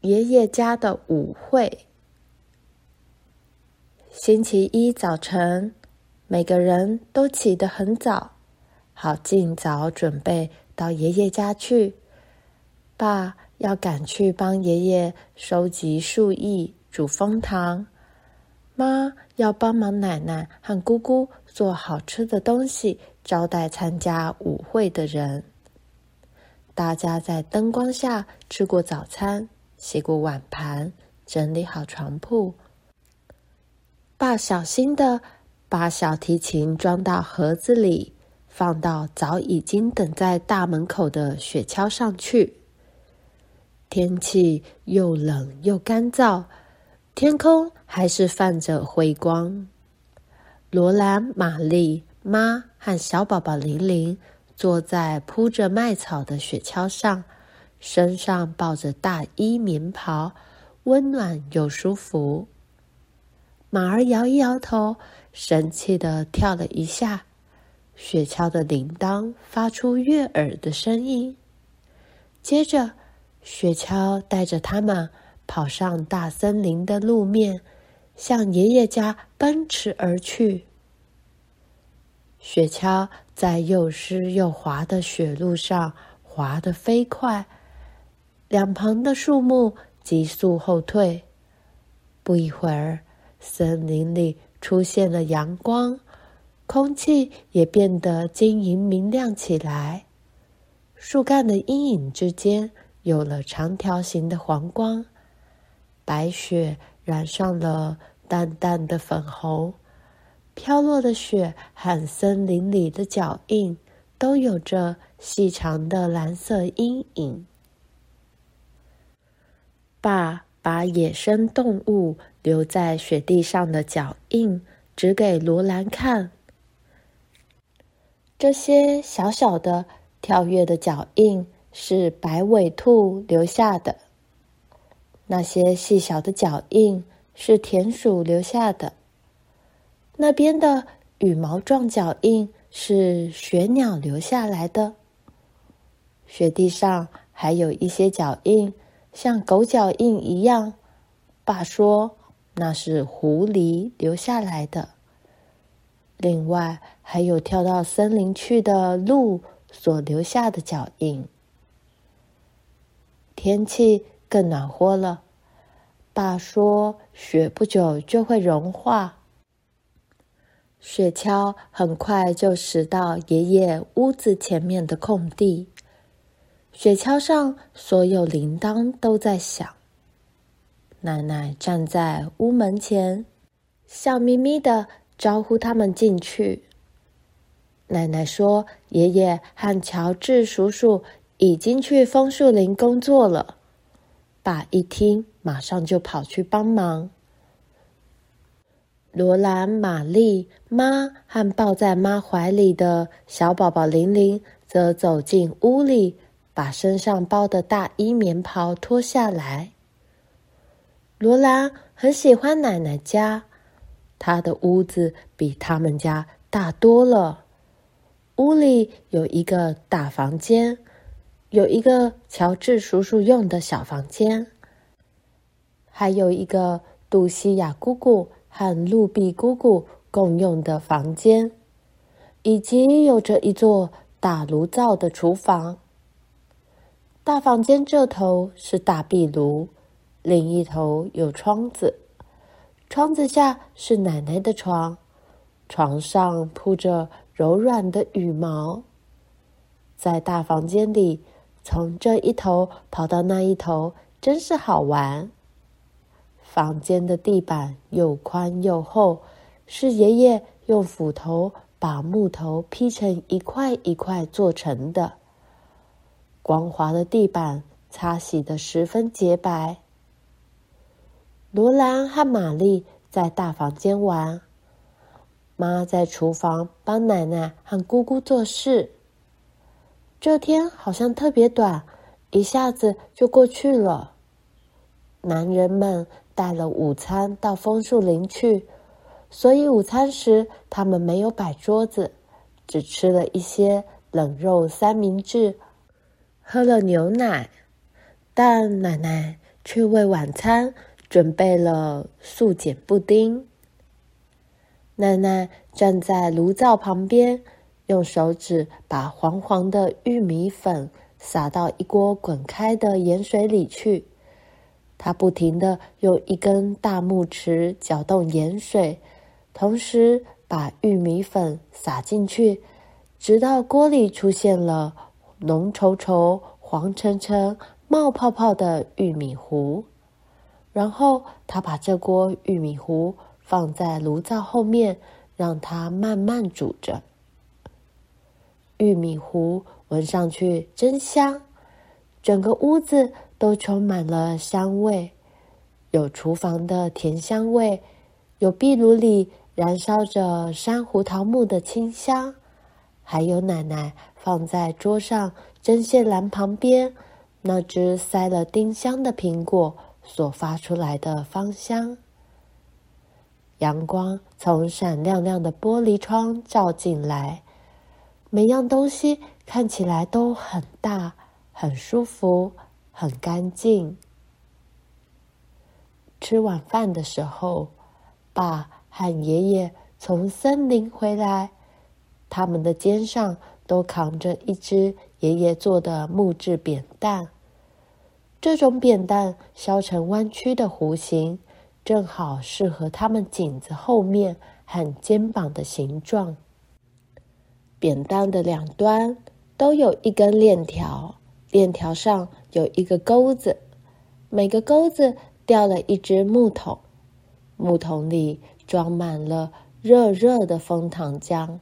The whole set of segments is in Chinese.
爷爷家的舞会。星期一早晨，每个人都起得很早，好尽早准备到爷爷家去。爸要赶去帮爷爷收集树叶、煮蜂糖；妈要帮忙奶奶和姑姑做好吃的东西，招待参加舞会的人。大家在灯光下吃过早餐，洗过碗盘，整理好床铺。爸小心的把小提琴装到盒子里，放到早已经等在大门口的雪橇上去。天气又冷又干燥，天空还是泛着灰光。罗兰、玛丽、妈和小宝宝玲玲。坐在铺着麦草的雪橇上，身上抱着大衣棉袍，温暖又舒服。马儿摇一摇头，生气的跳了一下。雪橇的铃铛发出悦耳的声音。接着，雪橇带着他们跑上大森林的路面，向爷爷家奔驰而去。雪橇在又湿又滑的雪路上滑得飞快，两旁的树木急速后退。不一会儿，森林里出现了阳光，空气也变得晶莹明亮起来。树干的阴影之间有了长条形的黄光，白雪染上了淡淡的粉红。飘落的雪和森林里的脚印，都有着细长的蓝色阴影。爸把野生动物留在雪地上的脚印指给罗兰看。这些小小的跳跃的脚印是白尾兔留下的，那些细小的脚印是田鼠留下的。那边的羽毛状脚印是雪鸟留下来的。雪地上还有一些脚印，像狗脚印一样。爸说那是狐狸留下来的。另外还有跳到森林去的鹿所留下的脚印。天气更暖和了。爸说雪不久就会融化。雪橇很快就驶到爷爷屋子前面的空地，雪橇上所有铃铛都在响。奶奶站在屋门前，笑眯眯的招呼他们进去。奶奶说：“爷爷和乔治叔叔已经去枫树林工作了。”爸一听，马上就跑去帮忙。罗兰、玛丽、妈和抱在妈怀里的小宝宝玲玲，则走进屋里，把身上包的大衣棉袍脱下来。罗兰很喜欢奶奶家，她的屋子比他们家大多了。屋里有一个大房间，有一个乔治叔叔用的小房间，还有一个杜西亚姑姑。和露比姑姑共用的房间，以及有着一座大炉灶的厨房。大房间这头是大壁炉，另一头有窗子。窗子下是奶奶的床，床上铺着柔软的羽毛。在大房间里，从这一头跑到那一头，真是好玩。房间的地板又宽又厚，是爷爷用斧头把木头劈成一块一块做成的。光滑的地板擦洗得十分洁白。罗兰和玛丽在大房间玩，妈在厨房帮奶奶和姑姑做事。这天好像特别短，一下子就过去了。男人们。带了午餐到枫树林去，所以午餐时他们没有摆桌子，只吃了一些冷肉三明治，喝了牛奶。但奶奶却为晚餐准备了素碱布丁。奶奶站在炉灶旁边，用手指把黄黄的玉米粉撒到一锅滚开的盐水里去。她不停地用一根大木匙搅动盐水，同时把玉米粉撒进去，直到锅里出现了浓稠稠、黄澄澄、冒泡泡的玉米糊。然后他把这锅玉米糊。放在炉灶后面，让它慢慢煮着。玉米糊闻上去真香，整个屋子都充满了香味，有厨房的甜香味，有壁炉里燃烧着珊瑚桃木的清香，还有奶奶放在桌上针线篮旁边那只塞了丁香的苹果所发出来的芳香。阳光从闪亮亮的玻璃窗照进来，每样东西看起来都很大、很舒服、很干净。吃晚饭的时候，爸和爷爷从森林回来，他们的肩上都扛着一只爷爷做的木质扁担。这种扁担削成弯曲的弧形。正好适合他们颈子后面和肩膀的形状。扁担的两端都有一根链条，链条上有一个钩子，每个钩子吊了一只木桶，木桶里装满了热热的枫糖浆。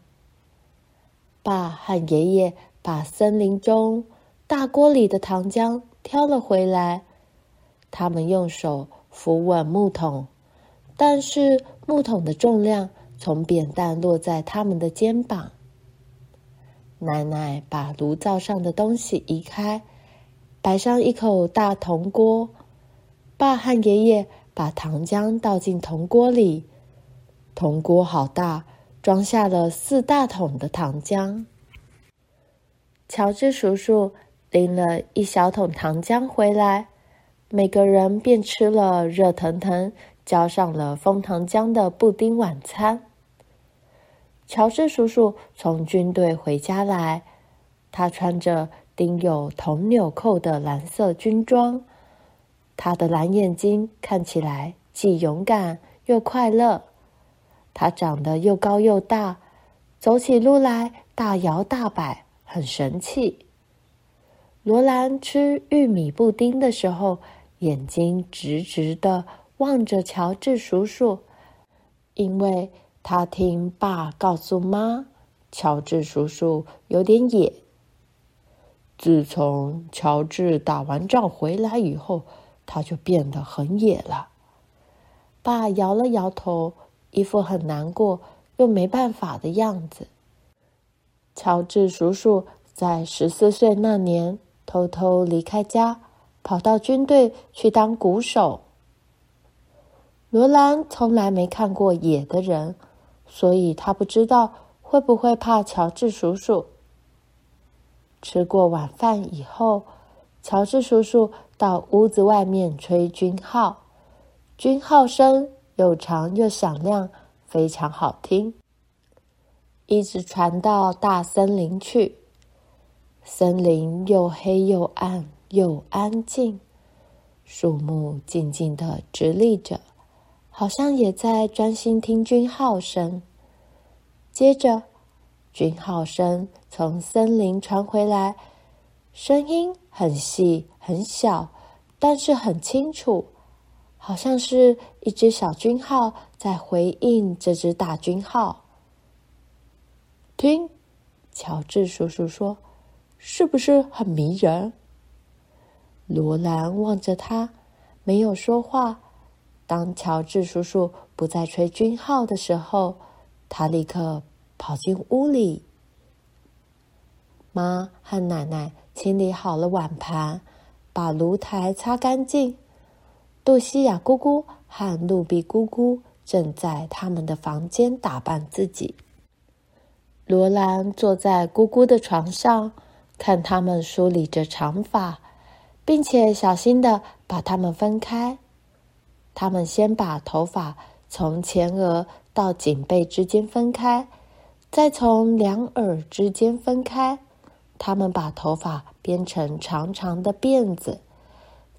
爸和爷爷把森林中大锅里的糖浆挑了回来，他们用手。扶稳木桶，但是木桶的重量从扁担落在他们的肩膀。奶奶把炉灶上的东西移开，摆上一口大铜锅。爸和爷爷把糖浆倒进铜锅里，铜锅好大，装下了四大桶的糖浆。乔治叔叔拎了一小桶糖浆回来。每个人便吃了热腾腾、浇上了枫糖浆的布丁晚餐。乔治叔叔从军队回家来，他穿着钉有铜纽扣的蓝色军装，他的蓝眼睛看起来既勇敢又快乐。他长得又高又大，走起路来大摇大摆，很神气。罗兰吃玉米布丁的时候，眼睛直直的望着乔治叔叔，因为他听爸告诉妈，乔治叔叔有点野。自从乔治打完仗回来以后，他就变得很野了。爸摇了摇头，一副很难过又没办法的样子。乔治叔叔在十四岁那年偷偷离开家。跑到军队去当鼓手。罗兰从来没看过野的人，所以他不知道会不会怕乔治叔叔。吃过晚饭以后，乔治叔叔到屋子外面吹军号，军号声又长又响亮，非常好听，一直传到大森林去。森林又黑又暗。又安静，树木静静的直立着，好像也在专心听军号声。接着，军号声从森林传回来，声音很细很小，但是很清楚，好像是一只小军号在回应这只大军号。听，乔治叔叔说：“是不是很迷人？”罗兰望着他，没有说话。当乔治叔叔不再吹军号的时候，他立刻跑进屋里。妈和奶奶清理好了碗盘，把炉台擦干净。露西亚姑姑和露比姑姑正在他们的房间打扮自己。罗兰坐在姑姑的床上，看他们梳理着长发。并且小心地把它们分开。他们先把头发从前额到颈背之间分开，再从两耳之间分开。他们把头发编成长长的辫子，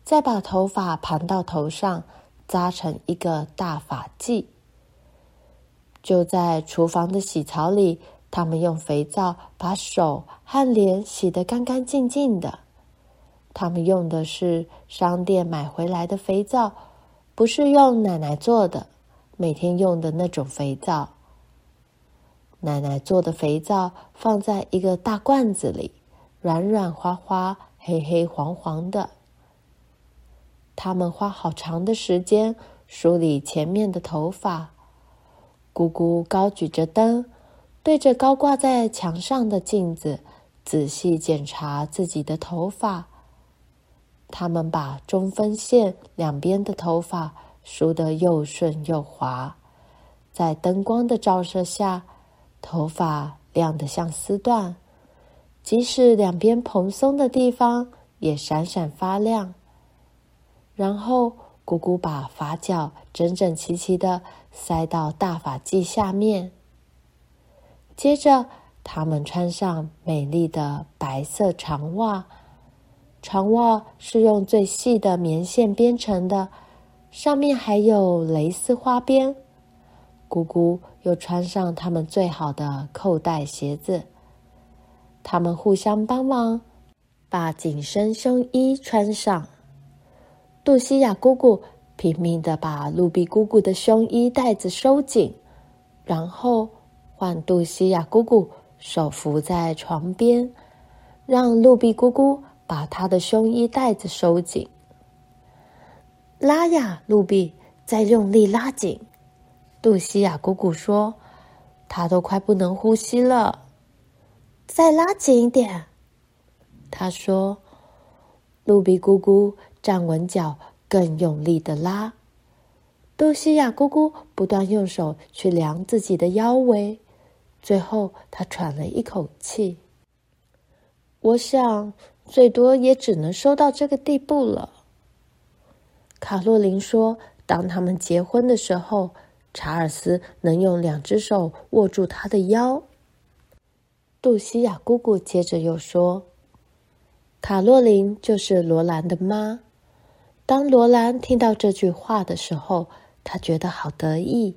再把头发盘到头上，扎成一个大发髻。就在厨房的洗槽里，他们用肥皂把手和脸洗得干干净净的。他们用的是商店买回来的肥皂，不是用奶奶做的，每天用的那种肥皂。奶奶做的肥皂放在一个大罐子里，软软滑滑、黑黑黄黄的。他们花好长的时间梳理前面的头发。姑姑高举着灯，对着高挂在墙上的镜子，仔细检查自己的头发。他们把中分线两边的头发梳得又顺又滑，在灯光的照射下，头发亮得像丝缎，即使两边蓬松的地方也闪闪发亮。然后，姑姑把发角整整齐齐的塞到大发髻下面。接着，他们穿上美丽的白色长袜，长袜是用最细的棉线编成的，上面还有蕾丝花边。姑姑又穿上他们最好的扣带鞋子。他们互相帮忙，把紧身胸衣穿上。杜西亚姑姑拼命地把露比姑姑的胸衣带子收紧，然后换杜西亚姑姑手扶在床边，让露比姑姑把她的胸衣带子收紧。拉呀，露比，再用力拉紧。杜西亚姑姑说：“她都快不能呼吸了。”再拉紧一点。她说：“露比姑姑。”站稳脚，更用力的拉。杜西亚姑姑不断用手去量自己的腰围，最后她喘了一口气。我想，最多也只能收到这个地步了。卡洛琳说：“当他们结婚的时候，查尔斯能用两只手握住她的腰。”杜西亚姑姑接着又说：“卡洛琳就是罗兰的妈。”当罗兰听到这句话的时候，他觉得好得意。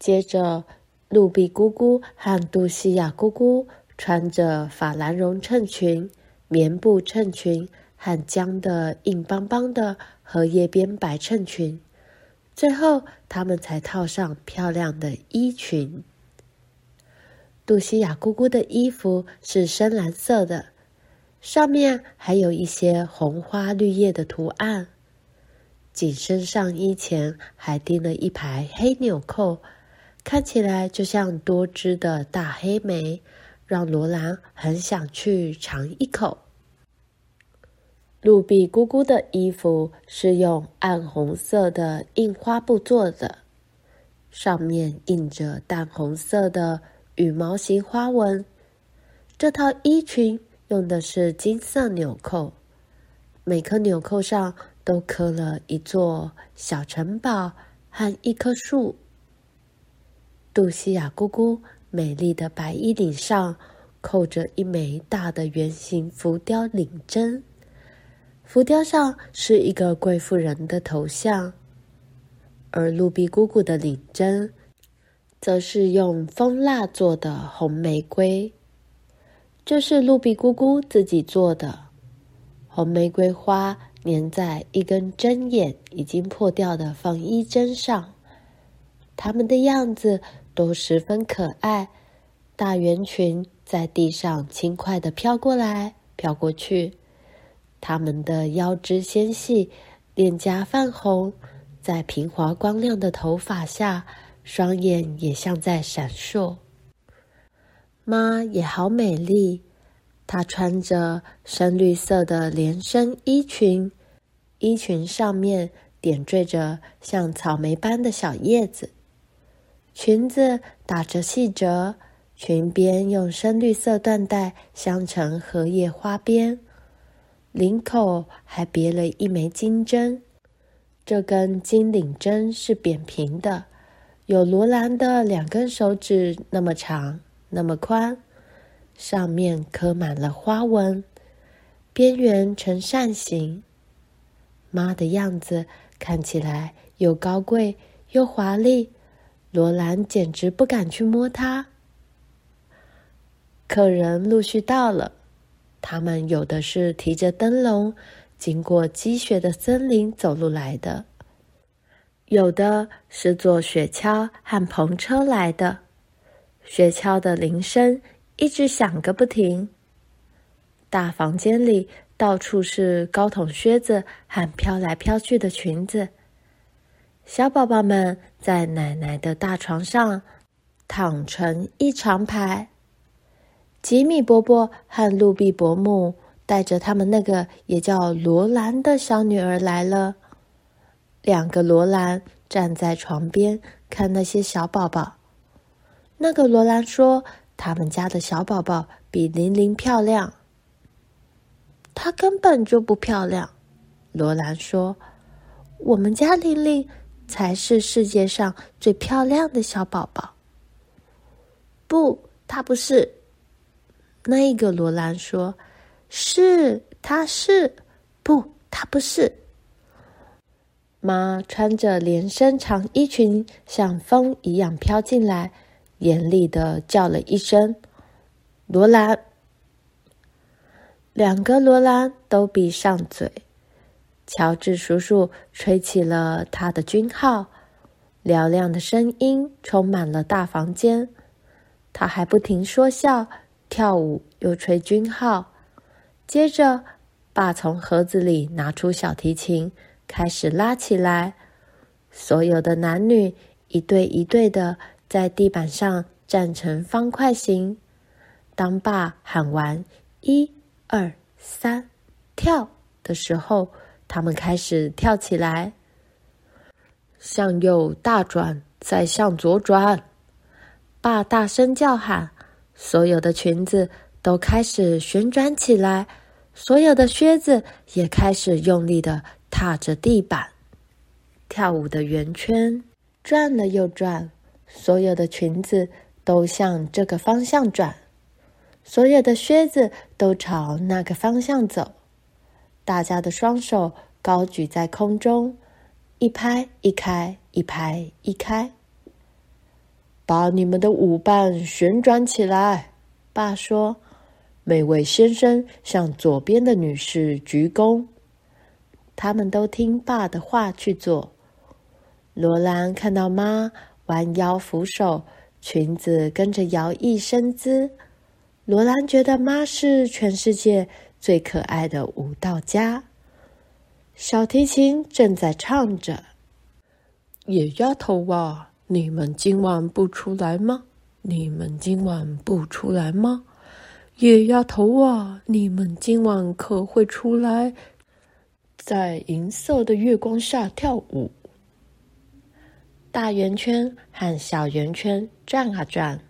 接着，露比姑姑和杜西亚姑姑穿着法兰绒衬裙、棉布衬裙和僵的硬邦邦的荷叶边白衬裙，最后他们才套上漂亮的衣裙。杜西亚姑姑的衣服是深蓝色的。上面还有一些红花绿叶的图案，紧身上衣前还钉了一排黑纽扣，看起来就像多汁的大黑莓，让罗兰很想去尝一口。露比姑姑的衣服是用暗红色的印花布做的，上面印着淡红色的羽毛形花纹。这套衣裙。用的是金色纽扣，每颗纽扣上都刻了一座小城堡和一棵树。杜西亚姑姑美丽的白衣领上扣着一枚大的圆形浮雕领针，浮雕上是一个贵妇人的头像，而露比姑姑的领针则是用蜂蜡做的红玫瑰。这是露比姑姑自己做的，红玫瑰花粘在一根针眼已经破掉的纺衣针上，它们的样子都十分可爱。大圆裙在地上轻快地飘过来飘过去，它们的腰肢纤细，脸颊泛红，在平滑光亮的头发下，双眼也像在闪烁。妈也好美丽，她穿着深绿色的连身衣裙，衣裙上面点缀着像草莓般的小叶子，裙子打着细褶，裙边用深绿色缎带镶成荷叶花边，领口还别了一枚金针。这根金领针是扁平的，有罗兰的两根手指那么长，那么宽，上面刻满了花纹，边缘呈扇形。妈的样子看起来又高贵又华丽，罗兰简直不敢去摸它。客人陆续到了，他们有的是提着灯笼。经过积雪的森林走路来的，有的是坐雪橇和篷车来的，雪橇的铃声一直响个不停。大房间里到处是高筒靴子和飘来飘去的裙子，小宝宝们在奶奶的大床上躺成一长排。吉米伯伯和露比伯母。带着他们那个也叫罗兰的小女儿来了。两个罗兰站在床边看那些小宝宝。那个罗兰说：“他们家的小宝宝比玲玲漂亮。”她根本就不漂亮。罗兰说：“我们家玲玲才是世界上最漂亮的小宝宝。”不，她不是。那一个罗兰说。是，她是，不，她不是。妈穿着连身长衣裙，像风一样飘进来，严厉的叫了一声：“罗兰！”两个罗兰都闭上嘴。乔治叔叔吹起了他的军号，嘹亮的声音充满了大房间。他还不停说笑、跳舞，又吹军号。接着，爸从盒子里拿出小提琴，开始拉起来。所有的男女一对一对的在地板上站成方块形。当爸喊完“一、二、三，跳”的时候，他们开始跳起来。向右大转，再向左转。爸大声叫喊，所有的裙子。都开始旋转起来，所有的靴子也开始用力地踏着地板，跳舞的圆圈转了又转，所有的裙子都向这个方向转，所有的靴子都朝那个方向走。大家的双手高举在空中，一拍一开，一拍一开，把你们的舞伴旋转起来，爸说。每位先生向左边的女士鞠躬，他们都听爸的话去做。罗兰看到妈弯腰扶手，裙子跟着摇曳身姿。罗兰觉得妈是全世界最可爱的舞蹈家。小提琴正在唱着：“野丫头啊，你们今晚不出来吗？你们今晚不出来吗？”野丫头啊，你们今晚可会出来，在银色的月光下跳舞？大圆圈和小圆圈转啊转，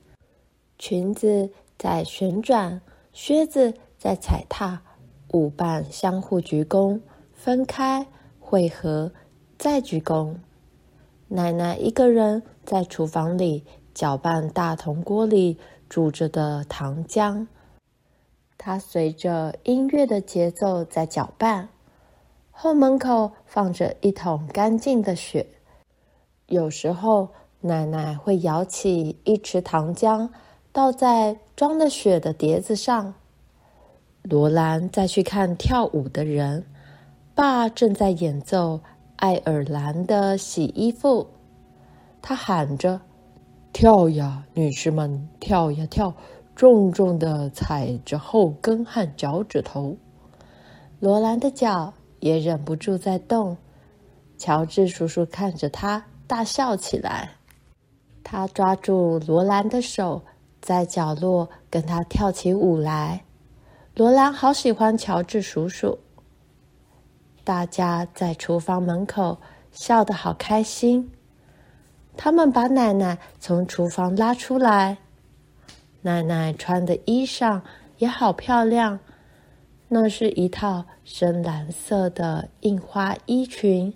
裙子在旋转，靴子在踩踏，舞伴相互鞠躬，分开汇合，再鞠躬。奶奶一个人在厨房里搅拌大铜锅里煮着的糖浆。它随着音乐的节奏在搅拌。后门口放着一桶干净的雪。有时候，奶奶会舀起一池糖浆，倒在装了雪的碟子上。罗兰再去看跳舞的人。爸正在演奏爱尔兰的洗衣服。他喊着：“跳呀，女士们，跳呀跳！”重重的踩着后跟和脚趾头，罗兰的脚也忍不住在动。乔治叔叔看着他大笑起来。他抓住罗兰的手，在角落跟他跳起舞来。罗兰好喜欢乔治叔叔。大家在厨房门口笑得好开心。他们把奶奶从厨房拉出来。奶奶穿的衣裳也好漂亮，那是一套深蓝色的印花衣裙，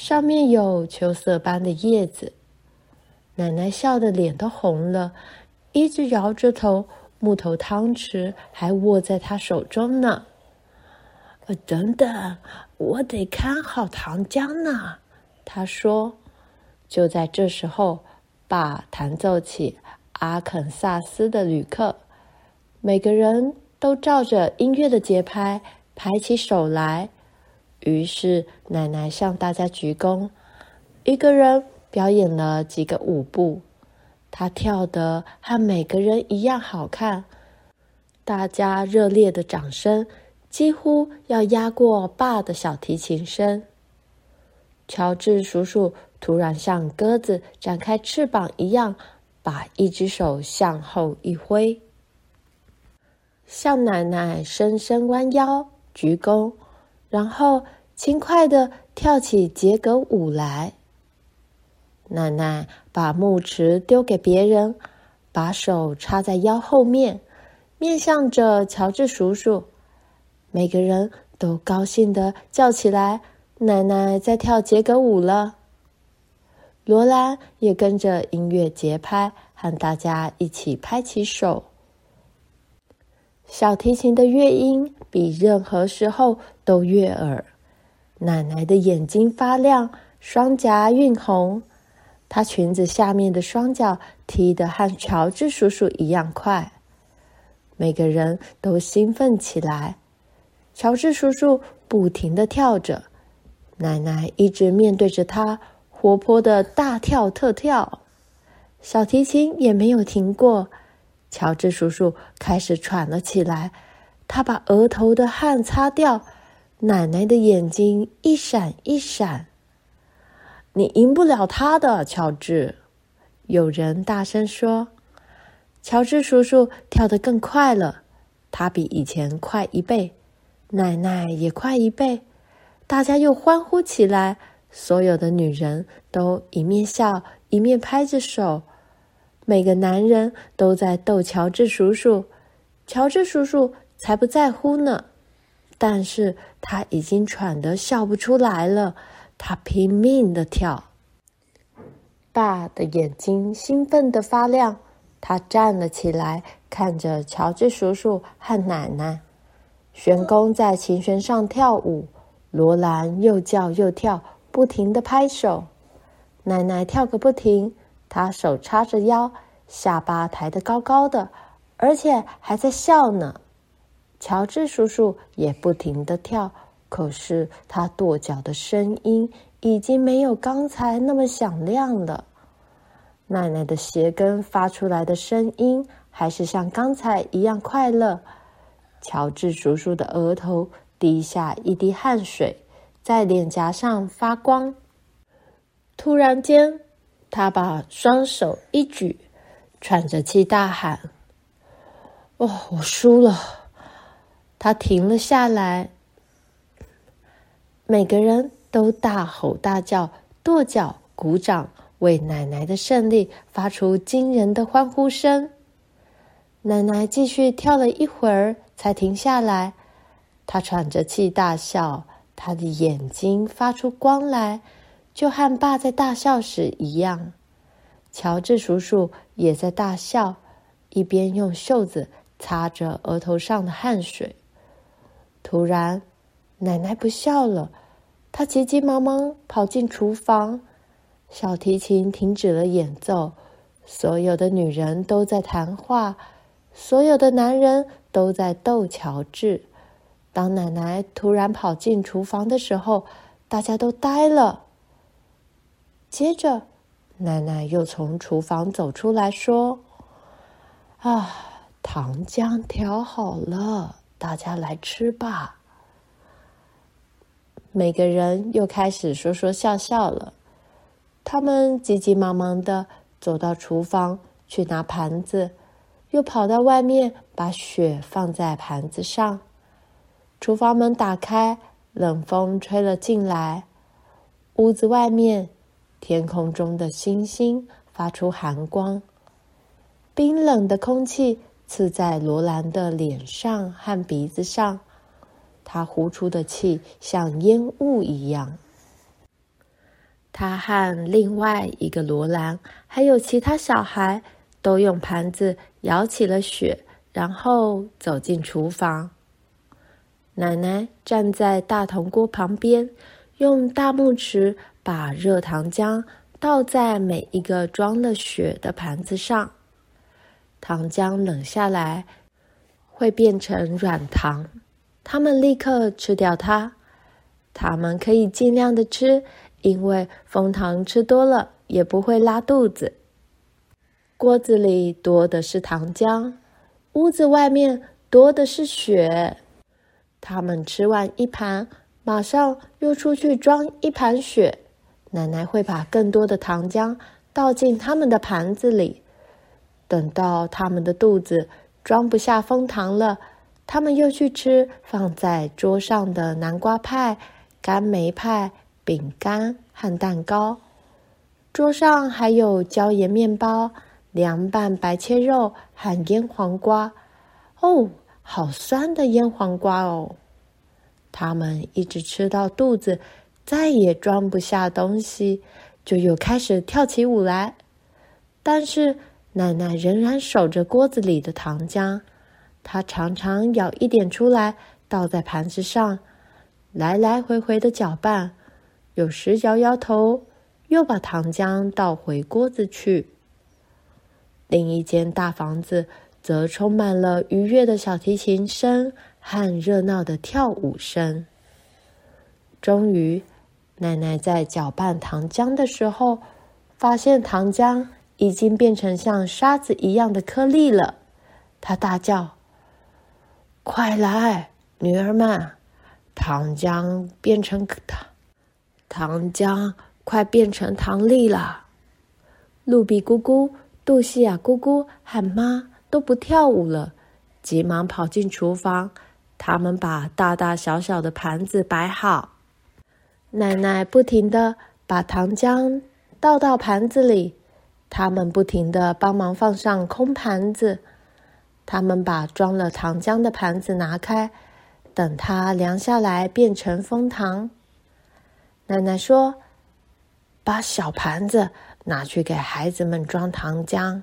上面有秋色般的叶子。奶奶笑得脸都红了，一直摇着头，木头汤匙还握在她手中呢。呃，等等，我得看好糖浆呢。她说。就在这时候，爸弹奏起阿肯萨斯的旅客，每个人都照着音乐的节拍拍起手来。于是奶奶向大家鞠躬，一个人表演了几个舞步，她跳得和每个人一样好看。大家热烈的掌声几乎要压过爸的小提琴声。乔治叔叔。突然，像鸽子展开翅膀一样，把一只手向后一挥，向奶奶深深弯腰鞠躬，然后轻快地跳起杰格舞来。奶奶把木匙丢给别人，把手插在腰后面，面向着乔治叔叔。每个人都高兴地叫起来：“奶奶在跳杰格舞了！”罗兰也跟着音乐节拍，和大家一起拍起手。小提琴的乐音比任何时候都悦耳。奶奶的眼睛发亮，双颊晕红，她裙子下面的双脚踢得和乔治叔叔一样快。每个人都兴奋起来。乔治叔叔不停地跳着，奶奶一直面对着他。活泼的大跳特跳，小提琴也没有停过。乔治叔叔开始喘了起来，他把额头的汗擦掉。奶奶的眼睛一闪一闪。你赢不了他的，乔治。有人大声说。乔治叔叔跳得更快了，他比以前快一倍，奶奶也快一倍。大家又欢呼起来。所有的女人都一面笑一面拍着手，每个男人都在逗乔治叔叔，乔治叔叔才不在乎呢。但是他已经喘得笑不出来了，他拼命的跳。爸的眼睛兴奋的发亮，他站了起来，看着乔治叔叔和奶奶。旋公在琴弦上跳舞，罗兰又叫又跳。不停地拍手，奶奶跳个不停。她手叉着腰，下巴抬得高高的，而且还在笑呢。乔治叔叔也不停地跳，可是他跺脚的声音已经没有刚才那么响亮了。奶奶的鞋跟发出来的声音还是像刚才一样快乐。乔治叔叔的额头滴下一滴汗水。在脸颊上发光。突然间，他把双手一举，喘着气大喊：“哦，我输了！”他停了下来。每个人都大吼大叫、跺脚、鼓掌，为奶奶的胜利发出惊人的欢呼声。奶奶继续跳了一会儿，才停下来。她喘着气大笑。她的眼睛发出光来，就和爸在大笑时一样。乔治叔叔也在大笑，一边用袖子擦着额头上的汗水。突然，奶奶不笑了，她急急忙忙跑进厨房。小提琴停止了演奏，所有的女人都在谈话，所有的男人都在逗乔治。当奶奶突然跑进厨房的时候，大家都呆了。接着，奶奶又从厨房走出来说：“啊，糖浆调好了，大家来吃吧。”每个人又开始说说笑笑了。他们急急忙忙的走到厨房去拿盘子，又跑到外面把雪放在盘子上。厨房门打开，冷风吹了进来。屋子外面，天空中的星星发出寒光，冰冷的空气刺在罗兰的脸上和鼻子上。他呼出的气像烟雾一样。他和另外一个罗兰，还有其他小孩，都用盘子舀起了雪，然后走进厨房。奶奶站在大铜锅旁边，用大木匙把热糖浆倒在每一个装了雪的盘子上。糖浆冷下来，会变成软糖。他们立刻吃掉它。他们可以尽量的吃。因为蜂糖吃多了也不会拉肚子。锅子里多的是糖浆，屋子外面多的是雪。他们吃完一盘，马上又出去装一盘雪。奶奶会把更多的糖浆倒进他们的盘子里。等到他们的肚子装不下蜂糖了，他们又去吃放在桌上的南瓜派、干梅派。饼干和蛋糕，桌上还有椒盐面包、凉拌白切肉和腌黄瓜。哦，好酸的腌黄瓜哦！他们一直吃到肚子再也装不下东西，就又开始跳起舞来。但是奶奶仍然守着锅子里的糖浆，她常常舀一点出来，倒在盘子上，来来回回的搅拌。有时摇摇头，又把糖浆倒回锅子去。另一间大房子则充满了愉悦的小提琴声和热闹的跳舞声。终于，奶奶在搅拌糖浆的时候，发现糖浆已经变成像沙子一样的颗粒了。她大叫：“快来，女儿们，糖浆变成糖。”糖浆快变成糖粒了，露比姑姑、杜西亚姑姑和妈都不跳舞了，急忙跑进厨房。他们把大大小小的盘子摆好，奶奶不停地把糖浆倒到盘子里，他们不停地帮忙放上空盘子。他们把装了糖浆的盘子拿开，等它凉下来变成蜂糖。奶奶说：“把小盘子拿去给孩子们装糖浆。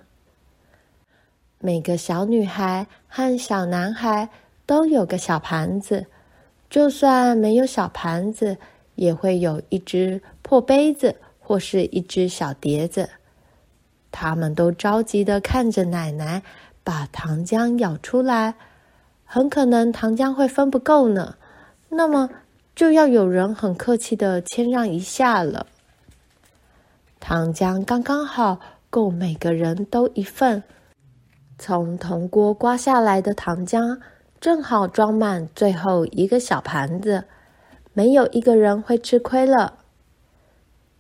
每个小女孩和小男孩都有个小盘子，就算没有小盘子，也会有一只破杯子或是一只小碟子。他们都着急的看着奶奶把糖浆舀出来，很可能糖浆会分不够呢。那么。”就要有人很客气的谦让一下了。糖浆刚刚好够每个人都一份，从铜锅刮下来的糖浆正好装满最后一个小盘子，没有一个人会吃亏了。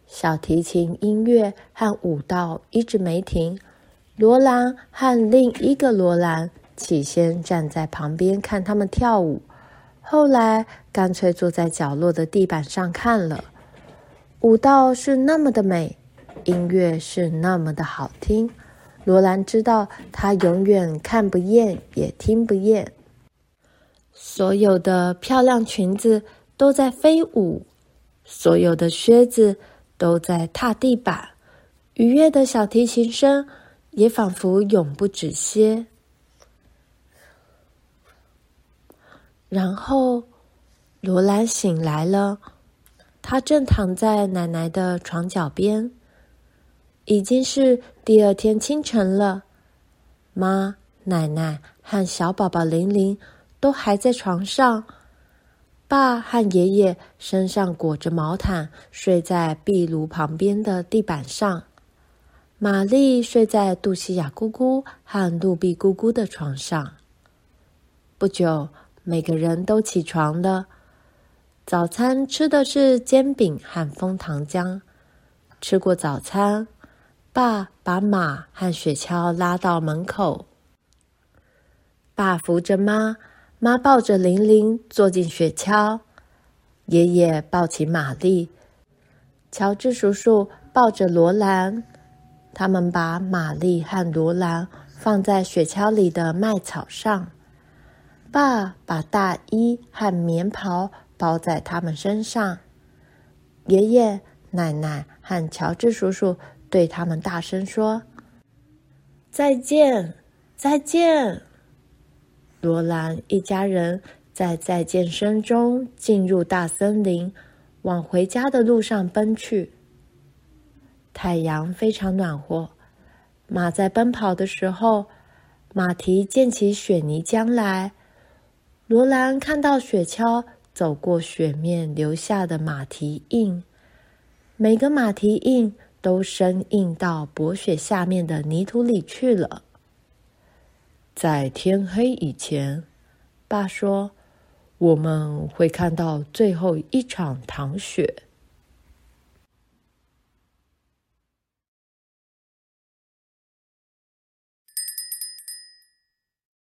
小提琴音乐和舞蹈一直没停，罗兰和另一个罗兰起先站在旁边看他们跳舞。后来干脆坐在角落的地板上看了。舞蹈是那么的美，音乐是那么的好听。罗兰知道，他永远看不厌，也听不厌。所有的漂亮裙子都在飞舞，所有的靴子都在踏地板，愉悦的小提琴声也仿佛永不止歇。然后，罗兰醒来了。她正躺在奶奶的床脚边。已经是第二天清晨了。妈、奶奶和小宝宝玲玲都还在床上。爸和爷爷身上裹着毛毯，睡在壁炉旁边的地板上。玛丽睡在杜西亚姑姑和露比姑姑的床上。不久。每个人都起床了。早餐吃的是煎饼和枫糖浆。吃过早餐，爸把马和雪橇拉到门口。爸扶着妈，妈抱着玲玲坐进雪橇。爷爷抱起玛丽，乔治叔叔抱着罗兰。他们把玛丽和罗兰放在雪橇里的麦草上。爸把大衣和棉袍包在他们身上。爷爷、奶奶和乔治叔叔对他们大声说：“再见，再见！”罗兰一家人在再见声中进入大森林，往回家的路上奔去。太阳非常暖和，马在奔跑的时候，马蹄溅起雪泥浆来。罗兰看到雪橇走过雪面留下的马蹄印，每个马蹄印都深印到薄雪下面的泥土里去了。在天黑以前，爸说，我们会看到最后一场糖雪。